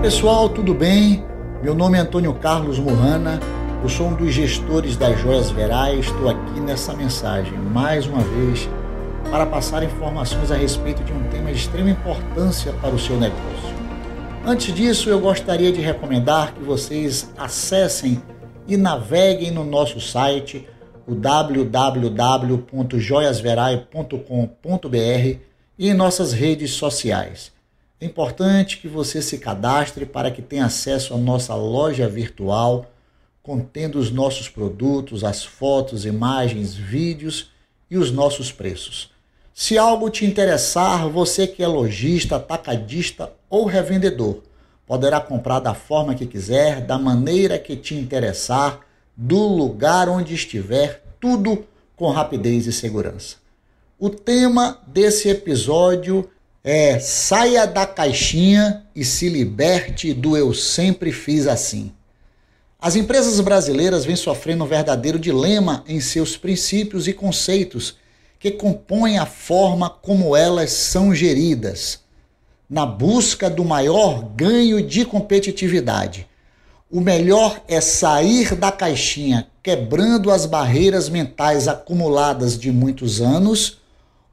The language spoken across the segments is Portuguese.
pessoal, tudo bem? Meu nome é Antônio Carlos Murrana, eu sou um dos gestores das Joias Verais. Estou aqui nessa mensagem mais uma vez para passar informações a respeito de um tema de extrema importância para o seu negócio. Antes disso, eu gostaria de recomendar que vocês acessem e naveguem no nosso site, o www.joiasverai.com.br e em nossas redes sociais. É importante que você se cadastre para que tenha acesso à nossa loja virtual, contendo os nossos produtos, as fotos, imagens, vídeos e os nossos preços. Se algo te interessar, você que é lojista, atacadista ou revendedor, poderá comprar da forma que quiser, da maneira que te interessar, do lugar onde estiver, tudo com rapidez e segurança. O tema desse episódio é saia da caixinha e se liberte do eu sempre fiz assim. As empresas brasileiras vêm sofrendo um verdadeiro dilema em seus princípios e conceitos que compõem a forma como elas são geridas, na busca do maior ganho de competitividade. O melhor é sair da caixinha, quebrando as barreiras mentais acumuladas de muitos anos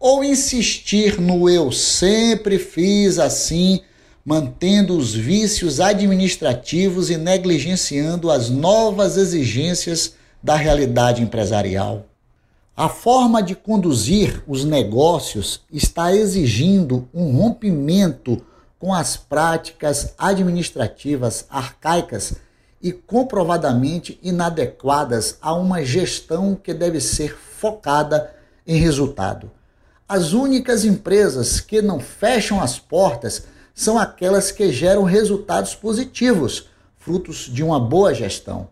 ou insistir no eu sempre fiz assim, mantendo os vícios administrativos e negligenciando as novas exigências da realidade empresarial. A forma de conduzir os negócios está exigindo um rompimento com as práticas administrativas arcaicas e comprovadamente inadequadas a uma gestão que deve ser focada em resultado. As únicas empresas que não fecham as portas são aquelas que geram resultados positivos, frutos de uma boa gestão.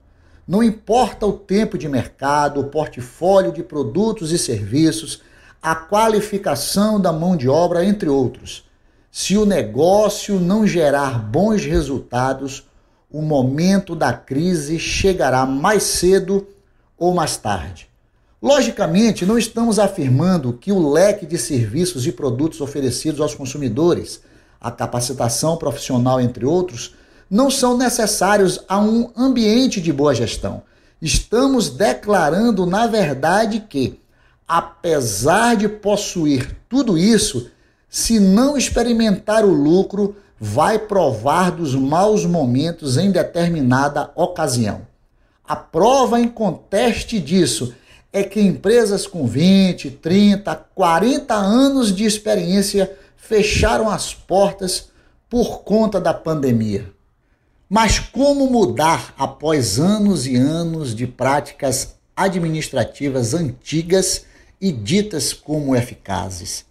Não importa o tempo de mercado, o portfólio de produtos e serviços, a qualificação da mão de obra, entre outros. Se o negócio não gerar bons resultados, o momento da crise chegará mais cedo ou mais tarde. Logicamente, não estamos afirmando que o leque de serviços e produtos oferecidos aos consumidores, a capacitação profissional, entre outros, não são necessários a um ambiente de boa gestão. Estamos declarando, na verdade, que, apesar de possuir tudo isso, se não experimentar o lucro, vai provar dos maus momentos em determinada ocasião. A prova em conteste disso é que empresas com 20, 30, 40 anos de experiência fecharam as portas por conta da pandemia. Mas como mudar após anos e anos de práticas administrativas antigas e ditas como eficazes?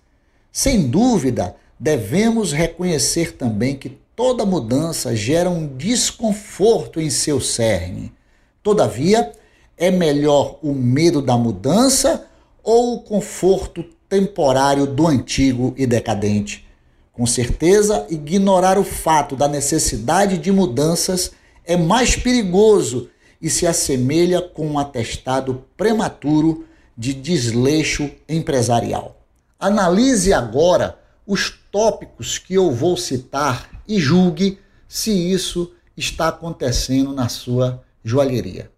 Sem dúvida, devemos reconhecer também que toda mudança gera um desconforto em seu cerne. Todavia, é melhor o medo da mudança ou o conforto temporário do antigo e decadente? Com certeza, ignorar o fato da necessidade de mudanças é mais perigoso e se assemelha com um atestado prematuro de desleixo empresarial. Analise agora os tópicos que eu vou citar e julgue se isso está acontecendo na sua joalheria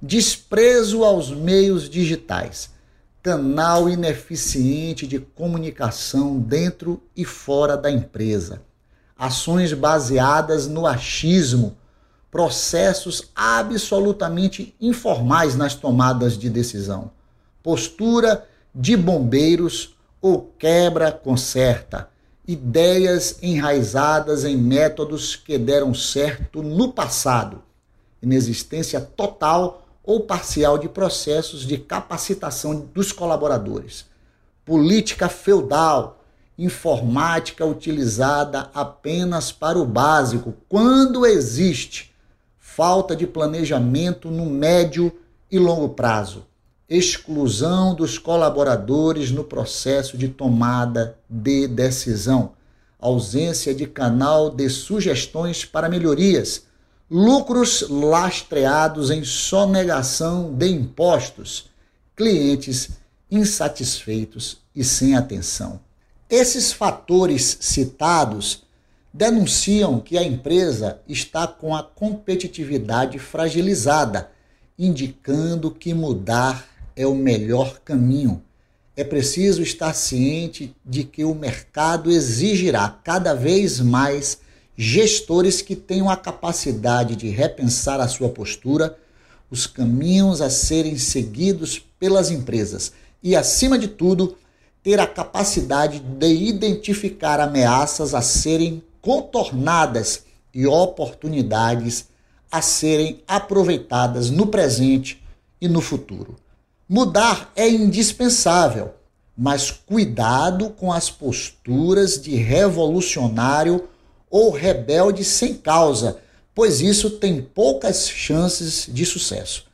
desprezo aos meios digitais, canal ineficiente de comunicação dentro e fora da empresa, ações baseadas no achismo, processos absolutamente informais nas tomadas de decisão, postura de bombeiros ou quebra conserta, ideias enraizadas em métodos que deram certo no passado, inexistência total ou parcial de processos de capacitação dos colaboradores. Política feudal, informática utilizada apenas para o básico, quando existe falta de planejamento no médio e longo prazo, exclusão dos colaboradores no processo de tomada de decisão, ausência de canal de sugestões para melhorias lucros lastreados em sonegação de impostos, clientes insatisfeitos e sem atenção. Esses fatores citados denunciam que a empresa está com a competitividade fragilizada, indicando que mudar é o melhor caminho. É preciso estar ciente de que o mercado exigirá cada vez mais gestores que tenham a capacidade de repensar a sua postura, os caminhos a serem seguidos pelas empresas e, acima de tudo, ter a capacidade de identificar ameaças a serem contornadas e oportunidades a serem aproveitadas no presente e no futuro. Mudar é indispensável, mas cuidado com as posturas de revolucionário ou rebelde sem causa, pois isso tem poucas chances de sucesso.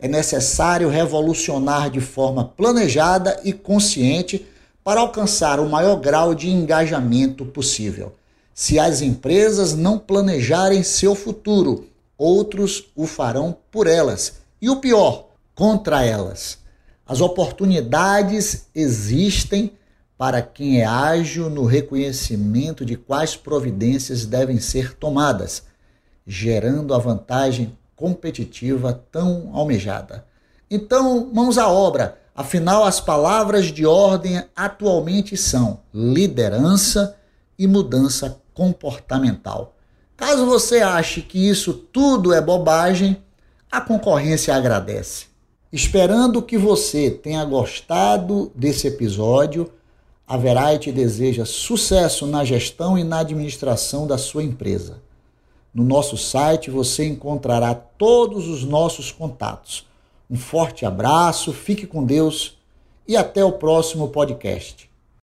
É necessário revolucionar de forma planejada e consciente para alcançar o maior grau de engajamento possível. Se as empresas não planejarem seu futuro, outros o farão por elas. E o pior, contra elas. As oportunidades existem para quem é ágil no reconhecimento de quais providências devem ser tomadas, gerando a vantagem competitiva tão almejada. Então, mãos à obra Afinal, as palavras de ordem atualmente são liderança e mudança comportamental. Caso você ache que isso tudo é bobagem, a concorrência agradece. Esperando que você tenha gostado desse episódio, a Verite deseja sucesso na gestão e na administração da sua empresa. No nosso site você encontrará todos os nossos contatos um forte abraço, fique com Deus e até o próximo podcast.